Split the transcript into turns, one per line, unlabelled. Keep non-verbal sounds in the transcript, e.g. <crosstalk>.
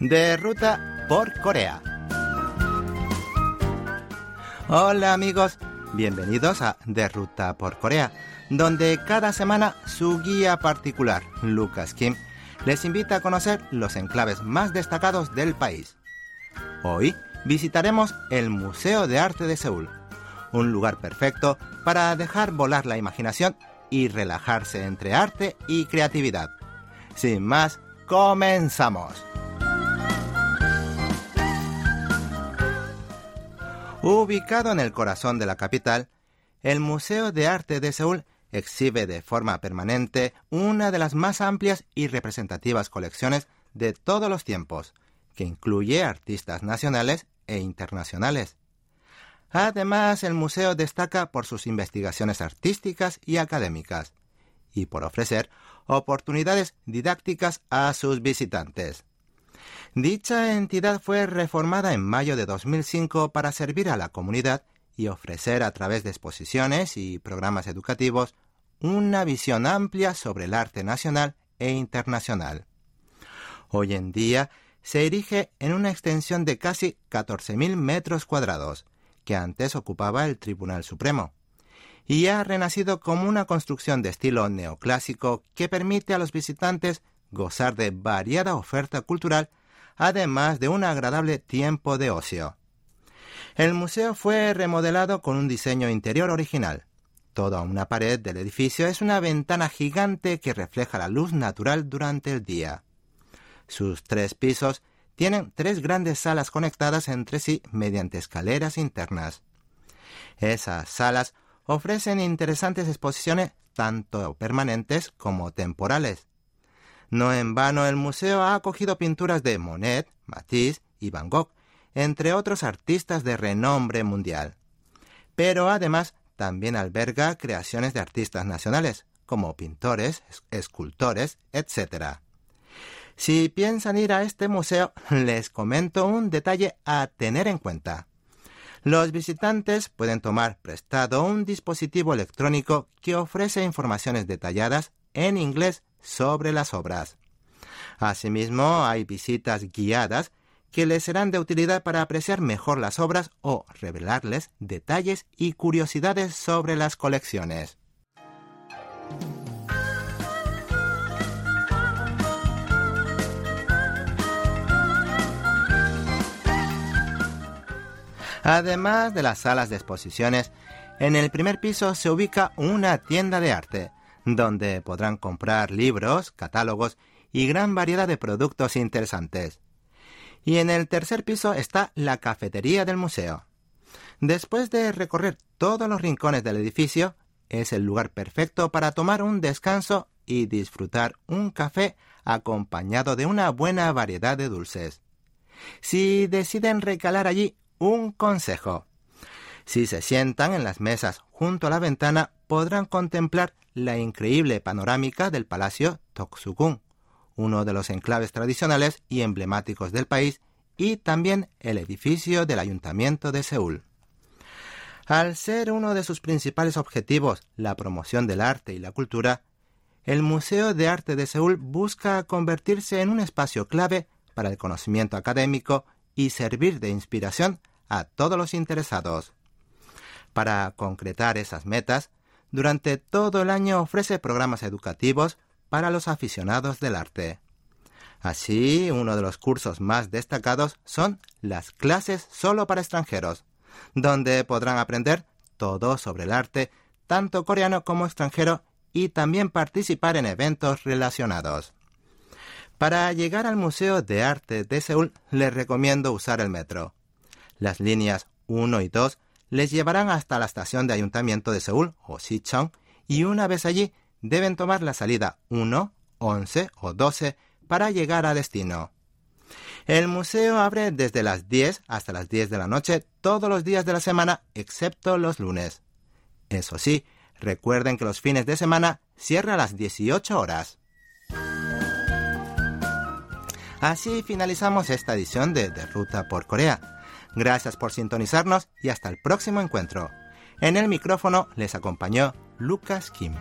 de ruta por Corea. Hola amigos, bienvenidos a De Ruta por Corea, donde cada semana su guía particular, Lucas Kim, les invita a conocer los enclaves más destacados del país. Hoy visitaremos el Museo de Arte de Seúl, un lugar perfecto para dejar volar la imaginación y relajarse entre arte y creatividad. Sin más, comenzamos. Ubicado en el corazón de la capital, el Museo de Arte de Seúl exhibe de forma permanente una de las más amplias y representativas colecciones de todos los tiempos, que incluye artistas nacionales e internacionales. Además, el museo destaca por sus investigaciones artísticas y académicas, y por ofrecer oportunidades didácticas a sus visitantes. Dicha entidad fue reformada en mayo de 2005 para servir a la comunidad y ofrecer a través de exposiciones y programas educativos una visión amplia sobre el arte nacional e internacional. Hoy en día se erige en una extensión de casi 14.000 metros cuadrados, que antes ocupaba el Tribunal Supremo, y ha renacido como una construcción de estilo neoclásico que permite a los visitantes gozar de variada oferta cultural además de un agradable tiempo de ocio. El museo fue remodelado con un diseño interior original. Toda una pared del edificio es una ventana gigante que refleja la luz natural durante el día. Sus tres pisos tienen tres grandes salas conectadas entre sí mediante escaleras internas. Esas salas ofrecen interesantes exposiciones tanto permanentes como temporales. No en vano el museo ha acogido pinturas de Monet, Matisse y Van Gogh, entre otros artistas de renombre mundial. Pero además también alberga creaciones de artistas nacionales, como pintores, escultores, etc. Si piensan ir a este museo, <laughs> les comento un detalle a tener en cuenta. Los visitantes pueden tomar prestado un dispositivo electrónico que ofrece informaciones detalladas en inglés sobre las obras. Asimismo, hay visitas guiadas que les serán de utilidad para apreciar mejor las obras o revelarles detalles y curiosidades sobre las colecciones. Además de las salas de exposiciones, en el primer piso se ubica una tienda de arte, donde podrán comprar libros, catálogos y gran variedad de productos interesantes. Y en el tercer piso está la cafetería del museo. Después de recorrer todos los rincones del edificio, es el lugar perfecto para tomar un descanso y disfrutar un café acompañado de una buena variedad de dulces. Si deciden recalar allí, un consejo. Si se sientan en las mesas junto a la ventana, podrán contemplar la increíble panorámica del Palacio Toksugun, uno de los enclaves tradicionales y emblemáticos del país, y también el edificio del Ayuntamiento de Seúl. Al ser uno de sus principales objetivos la promoción del arte y la cultura, el Museo de Arte de Seúl busca convertirse en un espacio clave para el conocimiento académico y servir de inspiración a todos los interesados. Para concretar esas metas, durante todo el año ofrece programas educativos para los aficionados del arte. Así, uno de los cursos más destacados son las clases solo para extranjeros, donde podrán aprender todo sobre el arte, tanto coreano como extranjero, y también participar en eventos relacionados. Para llegar al Museo de Arte de Seúl les recomiendo usar el metro. Las líneas 1 y 2 les llevarán hasta la estación de ayuntamiento de Seúl o Sicheon y una vez allí deben tomar la salida 1, 11 o 12 para llegar a destino. El museo abre desde las 10 hasta las 10 de la noche todos los días de la semana excepto los lunes. Eso sí, recuerden que los fines de semana cierra a las 18 horas. Así finalizamos esta edición de De Ruta por Corea. Gracias por sintonizarnos y hasta el próximo encuentro. En el micrófono les acompañó Lucas Kim.